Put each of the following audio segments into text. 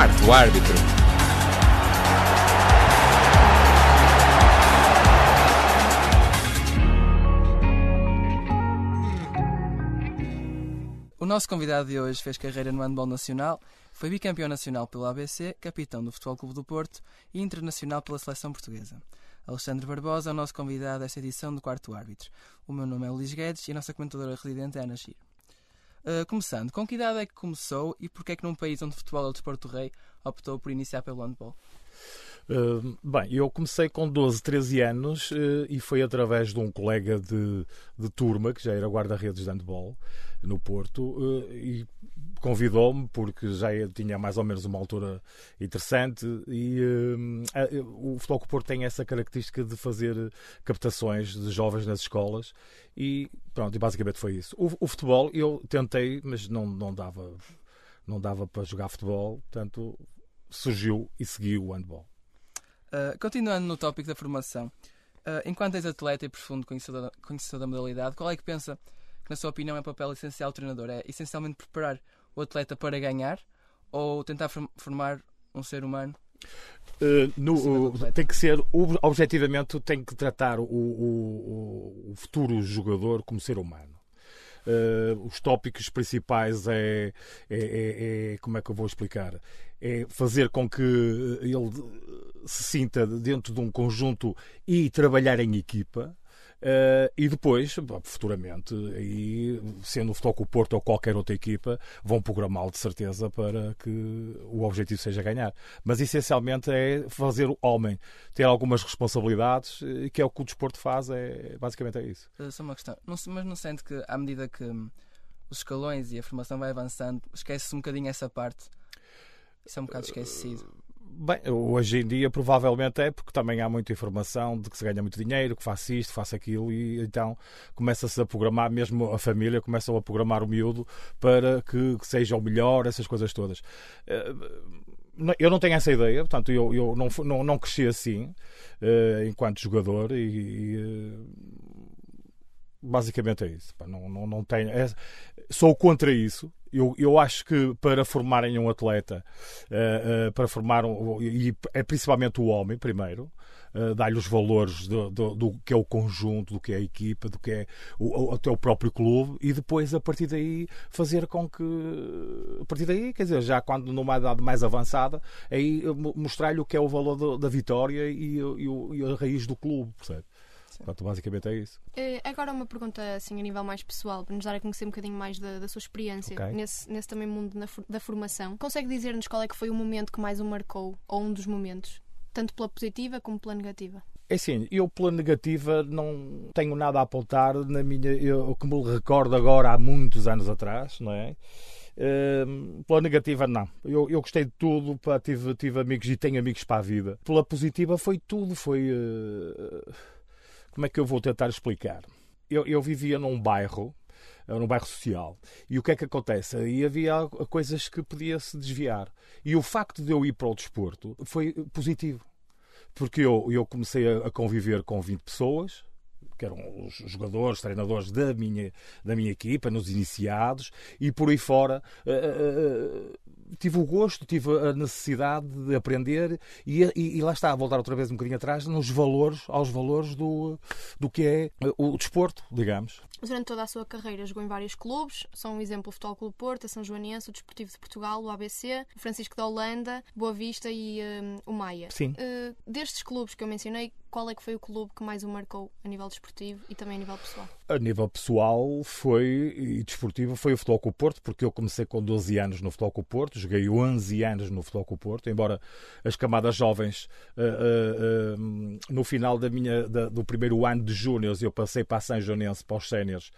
Quarto árbitro. O nosso convidado de hoje fez carreira no handball nacional, foi bicampeão nacional pela ABC, capitão do Futebol Clube do Porto e internacional pela seleção portuguesa. Alexandre Barbosa é o nosso convidado desta edição do Quarto Árbitro. O meu nome é Luís Guedes e a nossa comentadora residente é Ana Giro. Uh, começando, com que idade é que começou e porquê é que num país onde o futebol é o desporto rei optou por iniciar pelo handball? Uh, bem, eu comecei com 12, 13 anos uh, e foi através de um colega de, de turma, que já era guarda-redes de handball no Porto, uh, e convidou-me porque já tinha mais ou menos uma altura interessante e o Futebol Porto tem essa característica de fazer captações de jovens nas escolas e pronto, e basicamente foi isso. O, o futebol eu tentei, mas não, não dava não dava para jogar futebol, portanto surgiu e seguiu o handball. Uh, continuando no tópico da formação, uh, enquanto és atleta e profundo conhecedor da, conhecedor da modalidade, qual é que pensa que, na sua opinião, é o papel essencial do treinador? É essencialmente preparar o atleta para ganhar ou tentar formar um ser humano? Uh, no, tem que ser, objetivamente, tem que tratar o, o, o futuro jogador como ser humano. Uh, os tópicos principais é, é, é, é, Como é que eu vou explicar? É fazer com que ele se sinta dentro de um conjunto e trabalhar em equipa. Uh, e depois, futuramente, aí, sendo o Futebol Porto ou qualquer outra equipa, vão programá-lo de certeza para que o objetivo seja ganhar. Mas essencialmente é fazer o homem ter algumas responsabilidades, que é o que o desporto faz, é, basicamente é isso. Uh, só uma questão, não, mas não sente que à medida que hum, os escalões e a formação vai avançando, esquece-se um bocadinho essa parte? Isso é um bocado esquecido. Bem, hoje em dia provavelmente é porque também há muita informação de que se ganha muito dinheiro, que faça isto, faça aquilo e então começa-se a programar, mesmo a família começa a programar o miúdo para que, que seja o melhor, essas coisas todas. Eh, eu não tenho essa ideia, portanto, eu, eu não, não, não cresci assim uh, enquanto jogador e, e uh, basicamente é isso. Não, não, não tenho, é, sou contra isso. Eu, eu acho que para formarem um atleta, uh, uh, para formar um, e é principalmente o homem primeiro, uh, dar-lhe os valores do, do, do, que é o conjunto, do que é a equipa, do que é o, até o próprio clube, e depois a partir daí fazer com que a partir daí, quer dizer, já quando numa idade mais avançada, aí mostrar-lhe o que é o valor do, da vitória e, e, e, a raiz do clube, percebe? Portanto, basicamente é isso. Uh, agora uma pergunta assim a nível mais pessoal, para nos dar a conhecer um bocadinho mais da, da sua experiência okay. nesse, nesse também mundo na, da formação. Consegue dizer-nos qual é que foi o momento que mais o marcou, ou um dos momentos, tanto pela positiva como pela negativa? É assim, eu pela negativa não tenho nada a apontar na minha. Eu, que me recordo agora há muitos anos atrás, não é? Uh, pela negativa, não. Eu, eu gostei de tudo, pá, tive, tive amigos e tenho amigos para a vida. Pela positiva, foi tudo. Foi. Uh como é que eu vou tentar explicar? Eu, eu vivia num bairro, eh, num bairro social. E o que é que acontece? Aí havia coisas que podia se desviar. E o facto de eu ir para o desporto foi positivo. Porque eu, eu comecei a conviver com 20 pessoas, que eram os jogadores, treinadores da minha, da minha equipa, nos iniciados, e por aí fora. Uh, uh, tive o gosto, tive a necessidade de aprender e, e, e, lá está, a voltar outra vez um bocadinho atrás, nos valores, aos valores do, do que é o desporto, digamos. Durante toda a sua carreira jogou em vários clubes, são um exemplo o Futebol Clube Porto, a São Joanense, o Desportivo de Portugal, o ABC, o Francisco da Holanda, Boa Vista e um, o Maia. Sim. Uh, destes clubes que eu mencionei, qual é que foi o clube que mais o marcou a nível desportivo e também a nível pessoal? A nível pessoal foi e desportivo foi o Futebol Clube Porto, porque eu comecei com 12 anos no Futebol Clube Porto, joguei 11 anos no Futebol Porto, embora as camadas jovens uh, uh, uh, no final da minha, da, do primeiro ano de júniores eu passei para a São Joanense, para os séniores,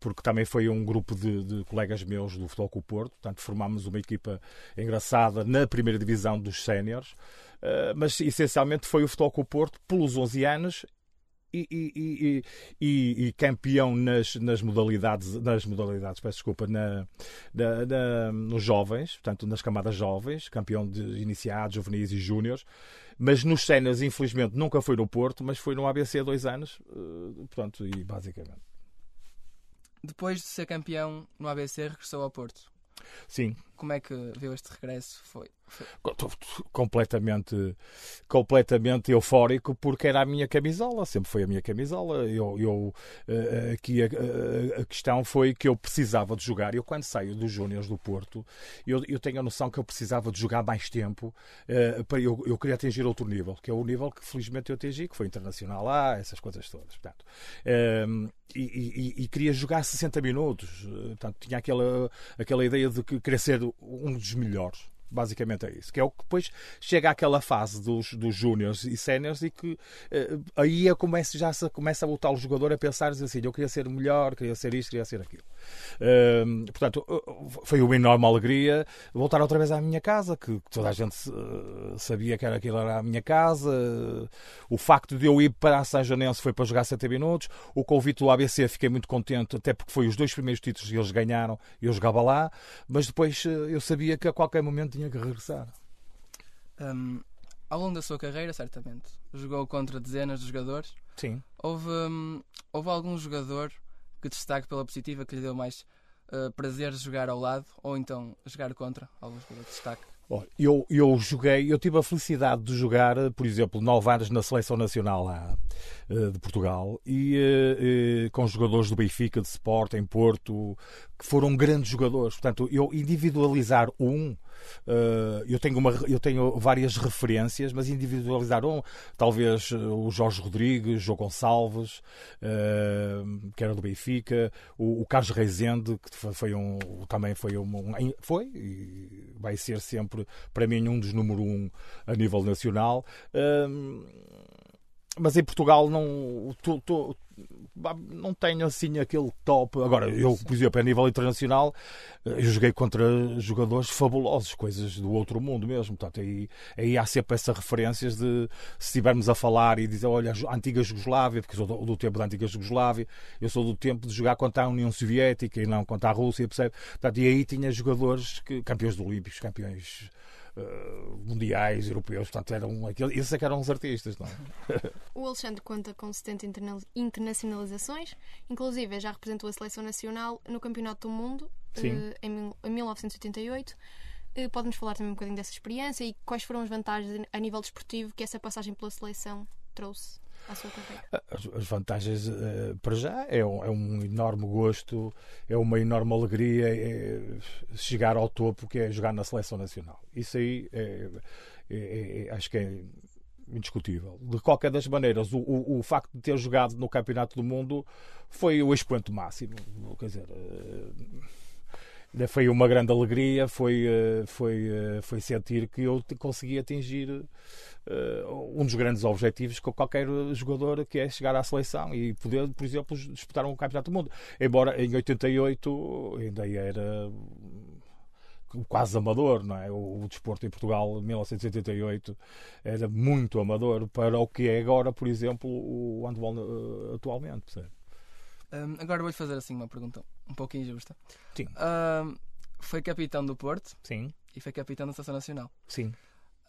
porque também foi um grupo de, de, colegas meus do Futebol Porto, portanto formámos uma equipa engraçada na primeira divisão dos séniores. Uh, mas essencialmente foi o Futebol Clube Porto pelos 11 anos e, e, e, e, campeão nas, nas modalidades, nas modalidades, peço desculpa, na, na, na, nos jovens, portanto, nas camadas jovens, campeão de iniciados, juvenis e júniores, mas nos cenas, infelizmente, nunca foi no Porto, mas foi no ABC há dois anos, uh, portanto, e basicamente. Depois de ser campeão no ABC, regressou ao Porto. Sim. Como é que viu este regresso? Foi... completamente, completamente eufórico porque era a minha camisola, sempre foi a minha camisola. Eu, eu eh, aqui a, a, questão foi que eu precisava de jogar. Eu quando saio dos Júniors do Porto, eu, eu tenho a noção que eu precisava de jogar mais tempo. Uh, para eu, eu queria atingir outro nível, que é o nível que felizmente eu atingi, que foi internacional lá, essas coisas todas. Portanto, uh, e, e, e, queria jogar 60 minutos. Portanto, tinha aquela, aquela ideia de que ser um dos melhores. Basicamente é isso. Que é o que depois chega àquela fase dos, dos júniores e séniores e que uh, aí eu começo, já se, começa a voltar o jogador a pensar assim: eu queria ser melhor, queria ser isto, queria ser aquilo. Uh, portanto, foi uma enorme alegria voltar outra vez à minha casa, que, toda a gente uh, sabia que era aquilo era a minha casa. o facto de eu ir para a São Janense foi para jogar 70 minutos. O convite do ABC fiquei muito contente, até porque foi os dois primeiros títulos que eles ganharam e eu jogava lá, mas depois eu sabia que a qualquer momento tinha que regressar. Um, ao longo da sua carreira, certamente, jogou contra dezenas de jogadores. Sim. Houve, um, houve algum jogador que destaque pela positiva que lhe deu mais uh, prazer jogar ao lado ou então jogar contra jogador de destaque? Eu, eu joguei, eu tive a felicidade de jogar, por exemplo, nove anos na Seleção Nacional lá, eh, de Portugal e uh, com jogadores do Benfica, de Sport, em Porto, que foram grandes jogadores. Portanto, eu individualizar um, eu, tenho uma, eu tenho várias referências, mas individualizar um, talvez o Jorge Rodrigues, João Gonçalves, que era do Benfica, o, o Carlos Reisende, que foi um, também foi um, foi e vai ser sempre para mim um dos número um a nível nacional mas em Portugal não, tô, tô, não tenho assim aquele top. Agora, eu, por exemplo, a nível internacional, eh, eu joguei contra jogadores fabulosos, coisas do outro mundo mesmo. Portanto, aí, aí há sempre essas referências de se estivermos a falar e dizer, olha, a antiga Jugoslávia, porque sou do, do, tempo da antiga Jugoslávia, eu sou do tempo de jogar contra a União Soviética e não contra a Rússia, percebe? Portanto, e aí tinha jogadores que, campeões olímpicos, campeões uh, mundiais, europeus, portanto, eram aqueles, esses é que eram os artistas, não é? o Alexandre conta com 70 internacionalizações, inclusive já representou a seleção nacional no Campeonato do Mundo uh, em, em 1988. Uh, Pode-nos falar também um bocadinho dessa experiência e quais foram as vantagens a nível desportivo que essa passagem pela seleção trouxe? As, as, vantagens, uh, para já, é um, é um, enorme gosto, é uma enorme alegria é chegar ao topo, que é jogar na seleção nacional. Isso aí é, é, é, acho que é indiscutível. De qualquer das maneiras, o, o, o, facto de ter jogado no Campeonato do Mundo foi o expoente máximo. Quer dizer. Uh, foi uma grande alegria, foi, eh, foi, foi sentir que eu consegui atingir um dos grandes objetivos que qualquer jogador que é chegar à seleção e poder, por exemplo, disputar um campeonato do mundo. Embora em 88 ainda era quase amador, não é? O, o desporto em Portugal, em 1988, era muito amador para o que é agora, por exemplo, o handball uh, atualmente. Um, agora vou-lhe fazer assim uma pergunta um pouco injusta. Sim. Um, foi capitão do Porto. Sim. E foi capitão da Seleção Nacional. Sim.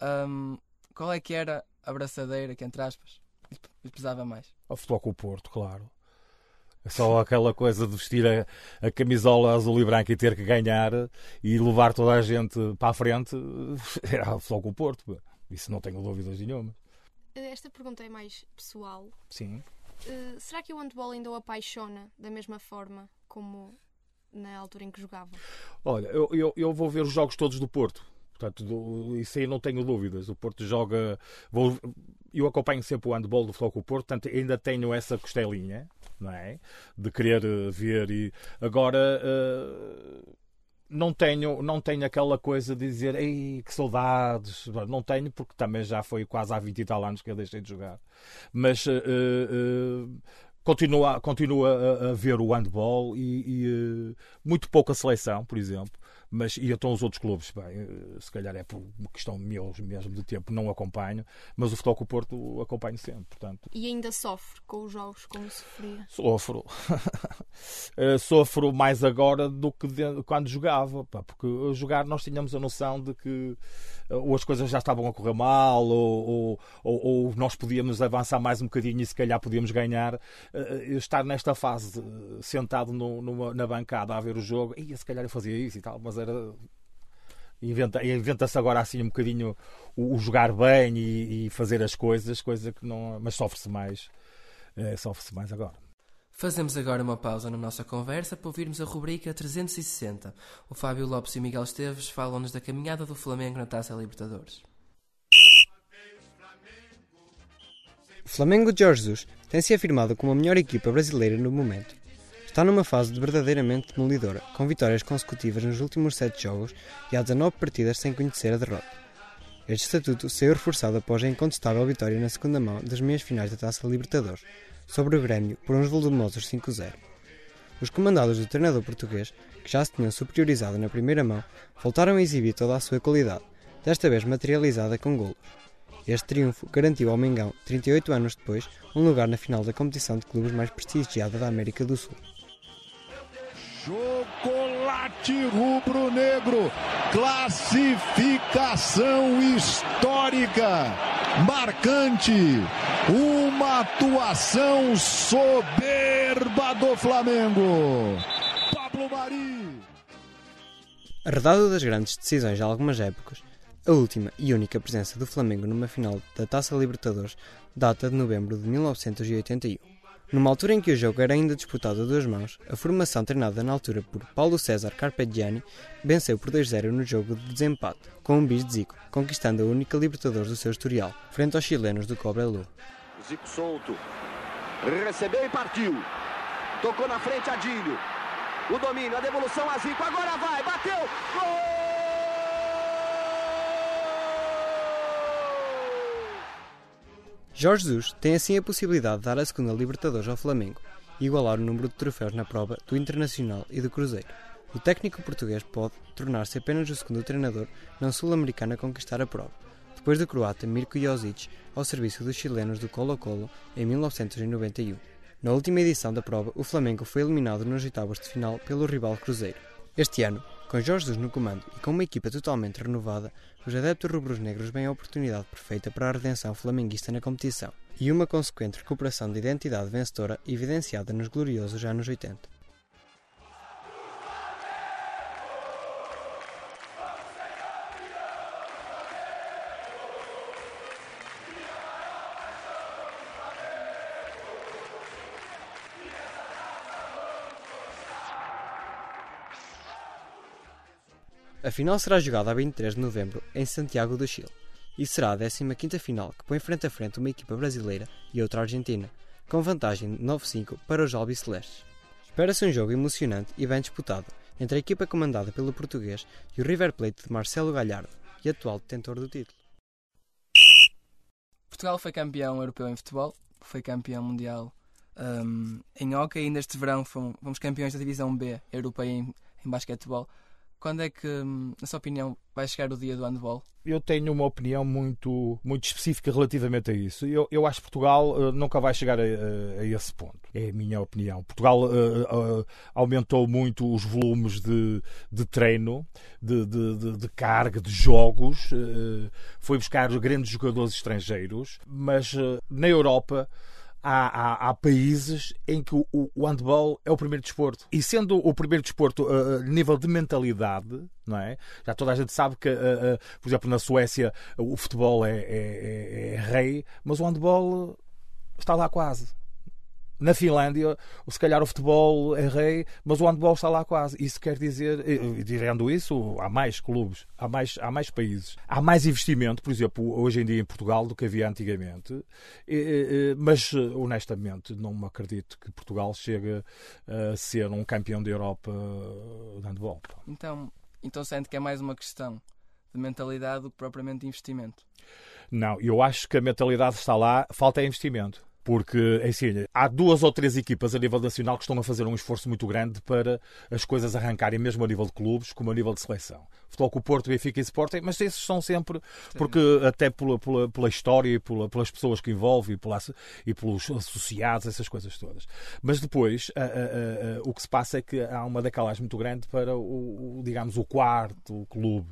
Um, qual é que era a braçadeira que, entre aspas, lhe pesava mais? O futebol com o Porto, claro. Só aquela coisa de vestir a, a, camisola azul e branca e ter que ganhar e levar toda a gente para a frente era futebol com o Porto. Isso não tenho dúvidas nenhuma. Esta pergunta é mais pessoal. Sim. Uh, será que o handball ainda o apaixona da mesma forma como na altura em que jogava? Olha, eu, eu, eu vou ver os jogos todos do Porto Portanto, do, isso aí não tenho dúvidas. O Porto joga. Vou, eu acompanho sempre o handball do Futebol com o Porto, portanto, ainda tenho essa costelinha, não é? De querer eh, ver e. Agora. Uh, não tenho, não tenho aquela coisa de dizer Ei, que saudades. Não tenho, porque também já foi quase há 20 e tal anos que eu deixei de jogar. Mas uh, uh, continua, continua a, a, ver o handball e, e muito pouca seleção, por exemplo. Mas, e então os outros clubes, bem, eh, se calhar é por questão meu mesmo de tempo, não acompanho, mas o Futebol com o Porto acompanho sempre, portanto. E ainda sofre com os jogos como sofria? Sofro. Eh, sofro mais agora do que quando jogava, pá, porque jogar nós tínhamos a noção de que ou as coisas já estavam a correr mal, ou, ou, ou, nós podíamos avançar mais um bocadinho e se calhar podíamos ganhar. Estar nesta fase sentado no, numa, na bancada a ver o jogo, e se calhar eu fazia isso e tal, mas era inventa, inventa-se agora assim um bocadinho o, o jogar bem e, e, fazer as coisas, coisa que não. Mas sofre-se mais. É, sofre-se mais agora. Fazemos agora uma pausa na nossa conversa para ouvirmos a rubrica 360. O Fábio Lopes e Miguel Esteves falam-nos da caminhada do Flamengo na Taça Libertadores. O Flamengo de Jesus tem se afirmado como a melhor equipa brasileira no momento. Está numa fase de verdadeiramente demolidora, com vitórias consecutivas nos últimos sete jogos e há 19 partidas sem conhecer a derrota. Este estatuto saiu reforçado após a incontestável vitória na segunda mão das meias finais da Taça Libertadores, sobre o Grêmio por uns volumosos 5-0. Os comandados do treinador português, que já se tinham superiorizado na primeira mão, voltaram a exibir toda a sua qualidade, desta vez materializada com golos. Este triunfo garantiu ao Mengão, 38 anos depois, um lugar na final da competição de clubes mais prestigiada da América do Sul. Chocolate rubro-negro, classificação histórica, marcante, uma atuação soberba do Flamengo. Pablo Mari. Arredado das grandes decisões de algumas épocas, a última e única presença do Flamengo numa final da Taça Libertadores data de novembro de 1981. Numa altura em que o jogo era ainda disputado a duas mãos, a formação treinada na altura por Paulo César Carpegiani venceu por 2-0 no jogo de desempate, com um bis de Zico, conquistando a única Libertadores do seu historial, frente aos chilenos do Cobreloa. Zico solto, recebeu e partiu, tocou na frente a Dílio, o domínio, a devolução a Zico, agora vai, bateu, gol! Jorge Jesus tem assim a possibilidade de dar a segunda Libertadores ao Flamengo e igualar o número de troféus na prova do Internacional e do Cruzeiro. O técnico português pode tornar-se apenas o segundo treinador não sul-americano a conquistar a prova, depois do croata Mirko Josic ao serviço dos chilenos do Colo-Colo em 1991. Na última edição da prova, o Flamengo foi eliminado nos oitavos de final pelo rival Cruzeiro. Este ano, com Jorge Jesus no comando e com uma equipa totalmente renovada, os adeptos rubros-negros veem a oportunidade perfeita para a redenção flamenguista na competição e uma consequente recuperação de identidade vencedora evidenciada nos gloriosos anos 80. Final será jogada a 23 de novembro em Santiago do Chile e será a 15ª final que põe frente a frente uma equipa brasileira e outra argentina, com vantagem de 9-5 para os albicelestes. Espera-se um jogo emocionante e bem disputado entre a equipa comandada pelo português e o River Plate de Marcelo Galhardo e atual detentor do título. Portugal foi campeão europeu em futebol, foi campeão mundial um, em hockey e ainda este verão fomos campeões da divisão B europeia em, em basquetebol. Quando é que, hum, na sua opinião, vai chegar o dia do handball? Eu tenho uma opinião muito, muito específica relativamente a isso. Eu, eu acho que Portugal uh, nunca vai chegar a, a, a, esse ponto. É a minha opinião. Portugal uh, uh, aumentou muito os volumes de, de treino, de, de, de, de carga, de jogos. foi buscar grandes jogadores estrangeiros, mas na Europa há, há, há, países em que o, o, handball é o primeiro desporto. E sendo o primeiro desporto uh, nível de mentalidade, não é? Já toda a gente sabe que, uh, uh, por exemplo, na Suécia o futebol é, é, é, é rei, mas o handball está lá quase. Na Finlândia, se calhar o futebol é rei, mas o handball está lá quase. Isso quer dizer, dizendo isso, há mais clubes, há mais, há mais países, há mais investimento, por exemplo, hoje em dia em Portugal do que havia antigamente. Mas, honestamente, não me acredito que Portugal chegue a ser um campeão da Europa de handball. Então, então sente que é mais uma questão de mentalidade do que propriamente de investimento? Não, eu acho que a mentalidade está lá, falta é investimento porque assim, há duas ou três equipas a nível nacional que estão a fazer um esforço muito grande para as coisas arrancarem, mesmo a nível de clubes, como a nível de seleção. Futebol com o Porto, Benfica e Sporting, mas esses são sempre, porque até pela, pela, pela história e pela, pelas pessoas que envolve e, pela, e pelos associados, essas coisas todas. Mas depois, a, a, a, o que se passa é que há uma decalagem muito grande para o, o digamos, o quarto clube.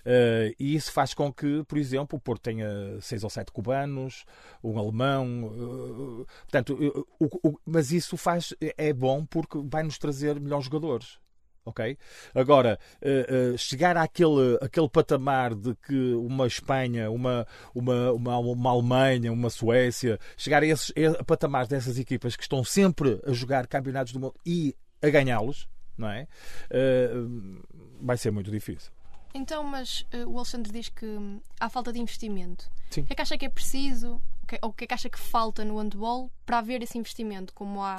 Uh, e isso faz com que, por exemplo, o Porto tenha seis ou sete cubanos, um alemão, uh, portanto, uh, mas isso faz, é bom porque vai nos trazer melhores jogadores ok? Agora, uh, uh, chegar àquele, àquele patamar de que uma Espanha, uma, uma, uma, uma Alemanha, uma Suécia, chegar a esses a patamares dessas equipas que estão sempre a jogar campeonatos do mundo e a ganhá-los, não é? Uh, vai ser muito difícil. Então, mas o Alexandre diz que hum, há falta de investimento. Sim. O que é que acha que é preciso ou o que é que acha que falta no handball para haver esse investimento, como há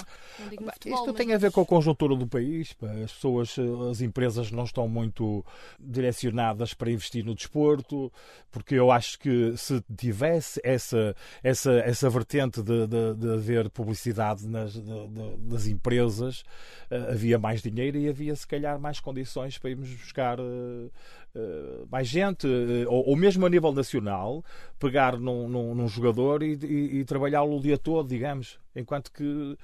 futebol, Isto tem a ver com a conjuntura do país. As pessoas, as empresas não estão muito direcionadas para investir no desporto, porque eu acho que se tivesse essa, essa, essa vertente de, de, de haver publicidade nas, de, das empresas, eh, havia mais dinheiro e havia se calhar mais condições para irmos buscar eh, eh, mais gente, ou, ou, mesmo a nível nacional, pegar num, num, num jogador e, e, e trabalhá-lo o dia todo, digamos. Enquanto que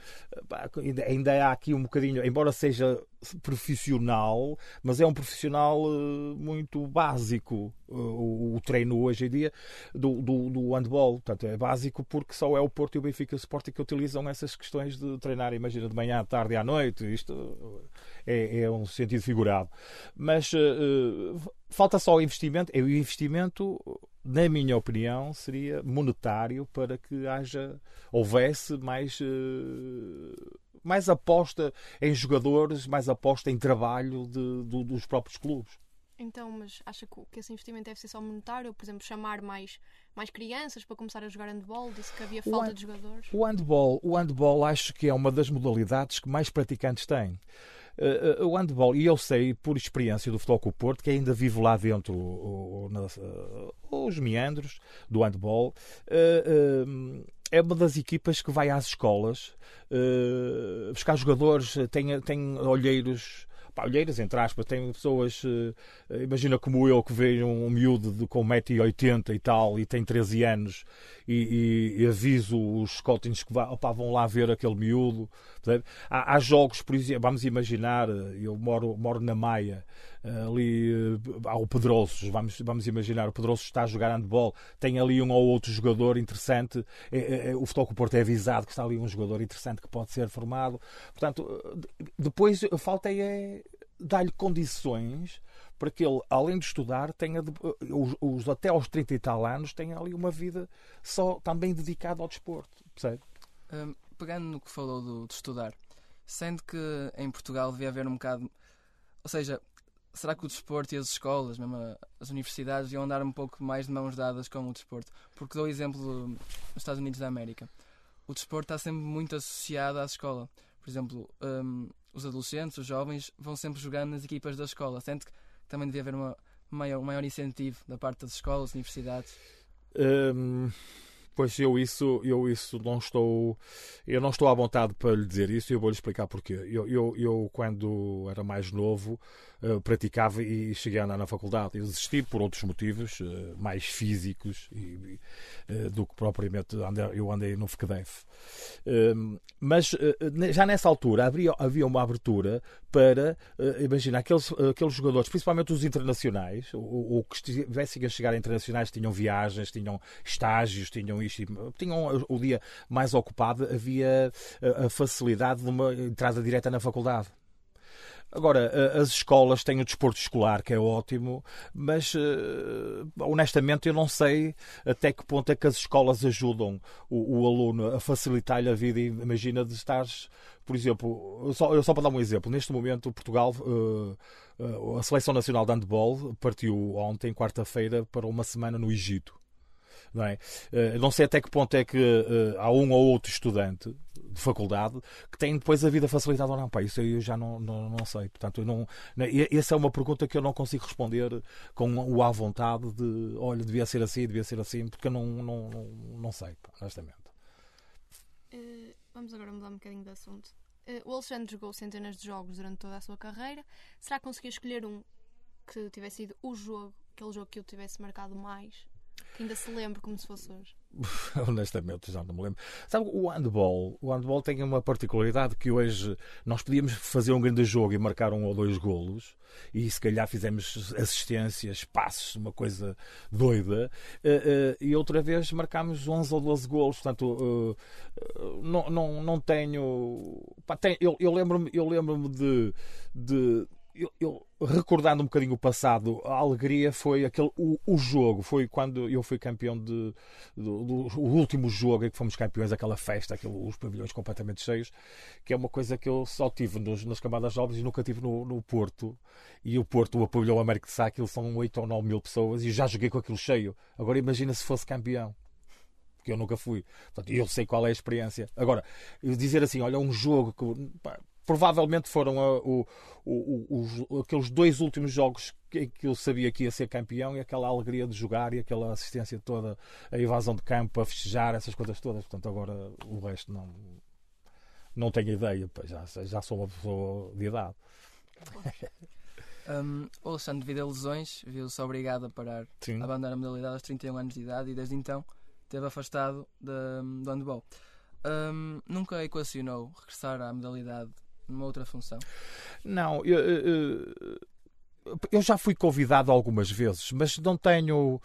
pá, ainda há aqui um bocadinho, embora seja profissional, mas é um profissional uh, muito básico uh, o, o, treino hoje em dia do, do, do, handball. Portanto, é básico porque só é o Porto e o Benfica Sporting que utilizam essas questões de treinar, imagina, de manhã, à tarde à noite. Isto é, é um sentido figurado. Mas uh, falta só o investimento. É o investimento na minha opinião, seria monetário para que haja, houvesse mais, eh, mais aposta em jogadores, mais aposta em trabalho de, de, dos próprios clubes. Então, mas acha que esse investimento deve ser só monetário? Por exemplo, chamar mais, mais crianças para começar a jogar handball? Disse que havia falta de jogadores. O handball, o handball acho que é uma das modalidades que mais praticantes têm. Uh, o handball, e eu sei por experiência do Futebol com o Porto, que ainda vivo lá dentro o, o, na, uh, os meandros do handball, uh, é uma das equipas que vai às escolas buscar jogadores, tem, tem olheiros olheiras, entre aspas, tem pessoas, uh, imagina como eu, que vejo um miúdo de, com 1,80m e tal, e tem 13 anos, e, e, e aviso os scouting's que opa, vão lá ver aquele miúdo. Há, há, jogos, por exemplo, vamos imaginar, eh, eu moro, moro na Maia, ali há o Pedrosos, vamos, vamos imaginar, o Pedrosos está a jogar handball, tem ali um ou outro jogador interessante, é, é o Futebol Porto é avisado que está ali um jogador interessante que pode ser formado. Portanto, depois falta é dar-lhe condições para que ele, além de estudar, tenha os, os, até aos 30 e tal anos, tenha ali uma vida só também dedicada ao desporto. Percebe? Um, pegando no que falou do, de estudar, sendo que em Portugal devia haver um bocado. Ou seja, será que o desporto e as escolas, mesmo as universidades, iam andar um pouco mais de mãos dadas com o desporto? Porque dou o exemplo dos Estados Unidos da América. O desporto está sempre muito associado à escola. Por exemplo, um, os adolescentes, os jovens, vão sempre jogando nas equipas da escola. Sente que também devia haver uma maior, um maior incentivo da parte das escolas, universidades. Um, Pois eu isso, eu isso não estou, eu não estou à vontade para lhe dizer isso e eu vou lhe explicar porquê. Eu, eu, eu quando era mais novo uh, praticava e cheguei a andar na faculdade. Eu desisti por outros motivos uh, mais físicos e, uh, do que propriamente andei, eu andei no FCDEF. Ehm, mas já nessa altura havia, havia uma abertura para, imaginar, aqueles, aqueles jogadores, principalmente os internacionais, ou, que estivessem a chegar a internacionais, tinham viagens, tinham estágios, tinham isto, tinham o dia mais ocupado, havia a facilidade de uma entrada direta na faculdade. Agora, as escolas têm o desporto escolar, que é ótimo, mas honestamente eu não sei até que ponto é que as escolas ajudam o, o aluno a facilitar-lhe a vida. Imagina de estares, por exemplo, só, só para dar um exemplo, neste momento Portugal, a Seleção Nacional de Handball partiu ontem, quarta-feira, para uma semana no Egito. Não, é? Uh, não sei até que ponto é que uh, há um ou outro estudante de faculdade que tem depois a vida facilitada ou não. Pá, isso eu já não, não, não sei. Portanto, eu não, essa é uma pergunta que eu não consigo responder com o à vontade de olha, devia ser assim, devia ser assim, porque eu não, não, não, não sei, pá, honestamente. Uh, vamos agora mudar um bocadinho de assunto. o Alexandre jogou centenas de jogos durante toda a sua carreira. Será que conseguiu escolher um que tivesse sido o jogo, aquele jogo que eu tivesse marcado mais? Que ainda se lembra como se fosse hoje. Honestamente, já não me lembro. Sabe, o handball, o handball tem uma particularidade que hoje nós podíamos fazer um grande jogo e marcar um ou dois golos e se calhar fizemos assistências, passos, uma coisa doida, uh, uh, e outra vez marcámos 11 ou 12 golos. Portanto, uh, não, não, não tenho. Eu eu lembro-me eu lembro de, de eu, eu, recordando um bocadinho o passado, a alegria foi aquele o, o jogo, foi quando eu fui campeão de, do, do, último jogo em que fomos campeões, aquela festa, aquele, os pavilhões completamente cheios, que é uma coisa que eu só tive nos, nas camadas jovens e nunca tive no, no Porto. E o Porto, o pavilhão Américo de Sá, aquilo são 8 ou 9 mil pessoas e já joguei com aquilo cheio. Agora imagina se fosse campeão que eu nunca fui. Portanto, eu sei qual é a experiência. Agora, dizer assim, olha, um jogo que pá, provavelmente foram a, o, o, os, aqueles dois últimos jogos que, que eu sabia que ia ser campeão e aquela alegria de jogar e aquela assistência toda, a evasão de campo, a festejar, essas coisas todas. Portanto, agora o resto não, não tenho ideia, pois já, já sou uma pessoa de idade. Um, o Alexandre, devido a lesões, viu-se obrigado a parar, Sim. a abandonar a modalidade aos 31 anos de idade e desde então esteve afastado de, do handball. Um, nunca equacionou regressar à modalidade numa outra função? Não, eu, eu, eu, já fui convidado algumas vezes, mas não tenho,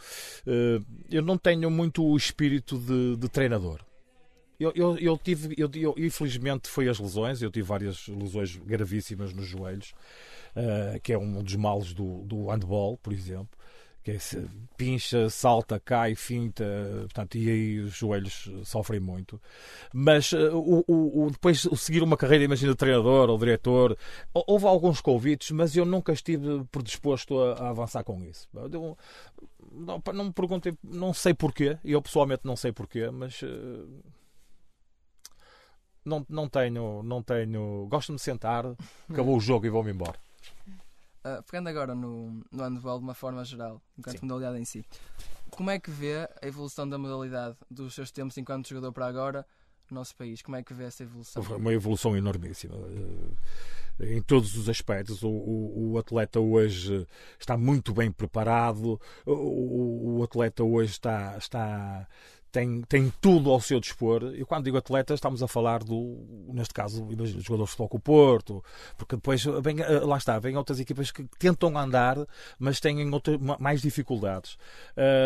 eh, eu não tenho muito o espírito de, de treinador. Eu, eu, eu, tive, eu, eu, infelizmente foi as lesões, eu tive várias lesões gravíssimas nos joelhos, uh, que é um dos males do, do handball, por exemplo que é, pincha, salta, cai, finta, portanto, e aí os joelhos sofrem muito. Mas uh, o, o, depois seguir uma carreira, imagina, de treinador ou diretor, houve alguns convites, mas eu nunca estive predisposto a, a avançar com isso. Eu, não, não me perguntem, não sei porquê, eu pessoalmente não sei porquê, mas. Uh, não, não tenho, não tenho. Gosto de me sentar, acabou o jogo e vou-me embora. Uh, pegando agora no, no handball de uma forma geral, enquanto Sim. modalidade em si, como é que vê a evolução da modalidade dos seus tempos enquanto jogador para agora no nosso país? Como é que vê essa evolução? Uma evolução enormíssima. Em todos os aspectos, o, o, o atleta hoje está muito bem preparado, o, o atleta hoje está, está, tem, tem tudo ao seu dispor. E quando digo atleta, estamos a falar do, neste caso, imagina, jogadores de futebol com o Porto, porque depois, eh, lá está, vem outras equipas que tentam andar, mas têm outra, mais dificuldades.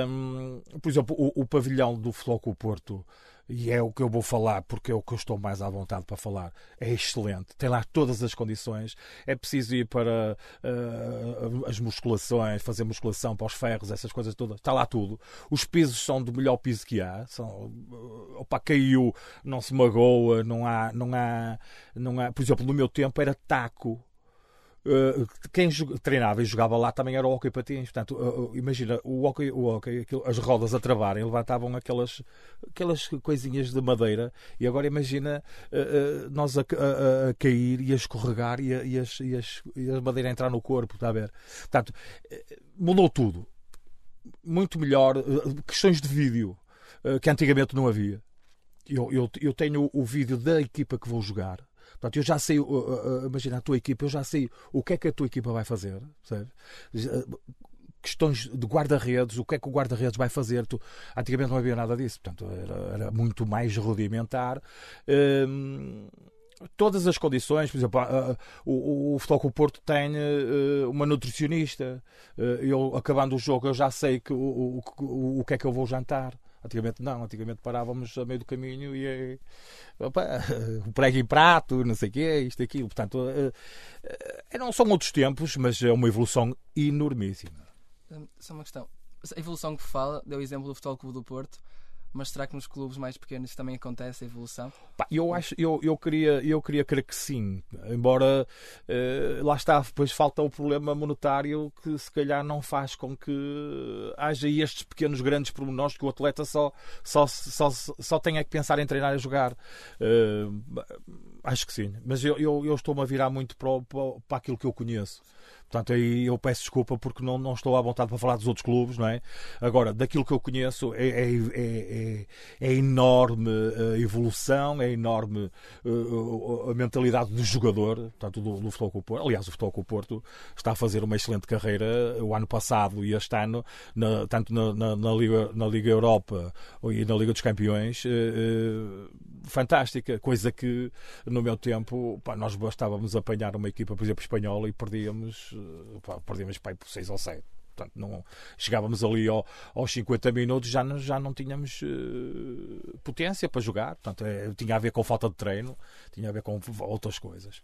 Um, por exemplo, o, o pavilhão do futebol com o Porto e é o que eu vou falar porque é o que eu estou mais à vontade para falar. É excelente, tem lá todas as condições. É preciso ir para uh, as musculações, fazer musculação para os ferros, essas coisas todas. Está lá tudo. Os pisos são do melhor piso que há. São, uh, opa, caiu, não se magoa, não há, não há, não há. Por exemplo, no meu tempo era taco quem treinava e jogava lá também era o hockey patins. Portanto, uh, uh, imagina, o hockey, o hockey aquilo, as rodas a travarem, levantavam aquelas, aquelas coisinhas de madeira e agora imagina nós a, a, a, cair e a escorregar e a, e, as, e, as, e a madeira a entrar no corpo, está a ver? Portanto, mudou tudo. Muito melhor. questões de vídeo que antigamente não havia. Eu, eu, eu tenho o vídeo da equipa que vou jogar Portanto, eu já sei, imagina a tua equipa, eu já sei o que é que a tua equipa vai fazer, sabe? questões de guarda-redes, o que é que o guarda-redes vai fazer. Tu, antigamente não havia nada disso, portanto era, era muito mais rudimentar. Hum, todas as condições, por exemplo, o, o Futebol Porto tem uh, uma nutricionista. Eu, acabando o jogo, eu já sei que, o, o, o que é que eu vou jantar. Antigamente não, antigamente parávamos a meio do caminho e opa, o prego em prato, não sei o quê, isto aquilo. Portanto, uh, uh, não são outros tempos, mas é uma evolução enormíssima. Só uma questão. A evolução que fala, deu o exemplo do Futebol Clube do Porto mas será que nos clubes mais pequenos também acontece a evolução? eu acho, eu, eu, queria, eu queria crer que sim, embora uh, lá está, depois falta o problema monetário que se calhar não faz com que haja estes pequenos grandes pormenores que o atleta só, só, só, só tenha que pensar em treinar e jogar. Uh, Acho que sim, mas eu, eu, eu estou-me a virar muito para, para, para aquilo que eu conheço. Portanto, aí eu peço desculpa porque não, não estou à vontade para falar dos outros clubes, não é? Agora, daquilo que eu conheço, é, é, é, é enorme a evolução, é enorme a mentalidade do jogador, portanto, do, do Futebol o Porto. Aliás, o Futebol o Porto está a fazer uma excelente carreira o ano passado e este ano, na, tanto na, na, na, Liga, na Liga Europa e na Liga dos Campeões. Eh, eh, fantástica, coisa que no meu tempo pá, nós bastávamos apanhar uma equipa, por exemplo, espanhola e perdíamos, eh, pá, perdíamos pá, por 6 ou 7. Portanto, não, chegávamos ali ao, aos 50 minutos já não, já não tínhamos uh, potência para jogar. Portanto, é, tinha a ver com falta de treino, tinha a ver com outras coisas.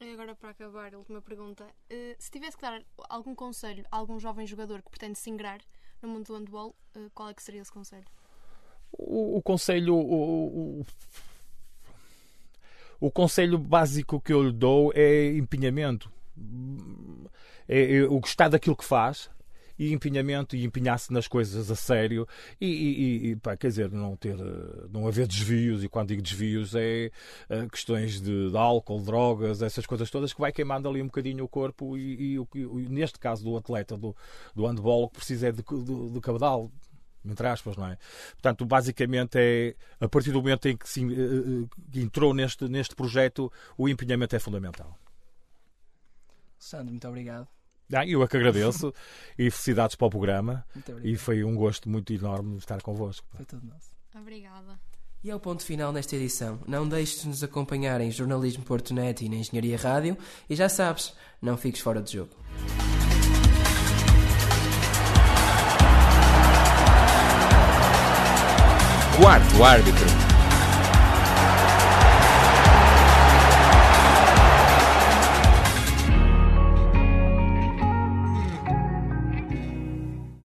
E agora, para acabar, a última pergunta. Uh, se tivesse que dar algum conselho a algum jovem jogador que pretende se ingrar no mundo do handball, uh, qual é que seria esse conselho? O, o conselho. O, o, o, conselho básico que eu lhe dou é empenhamento. É, é o gostar daquilo que faz e empenhamento e empenhar-se nas coisas a sério e, e, e pá, quer dizer, não ter não haver desvios e quando digo desvios é, é questões de, de, álcool, drogas, essas coisas todas que vai queimando ali um bocadinho o corpo e, e neste caso do atleta do, do handball que precisa é de, de cabedal entre aspas, não é? Portanto, basicamente é a partir do momento em que se uh, entrou neste, neste projeto, o empenhamento é fundamental. Sandro, muito obrigado. Ah, eu é que agradeço e felicidades para o programa. E foi um gosto muito enorme estar convosco. Foi tudo nosso. Obrigada. E é o ponto final nesta edição. Não deixes de nos acompanhar em Jornalismo Porto Net e na Engenharia Rádio. E já sabes, não fiques fora de jogo. Quarto árbitro.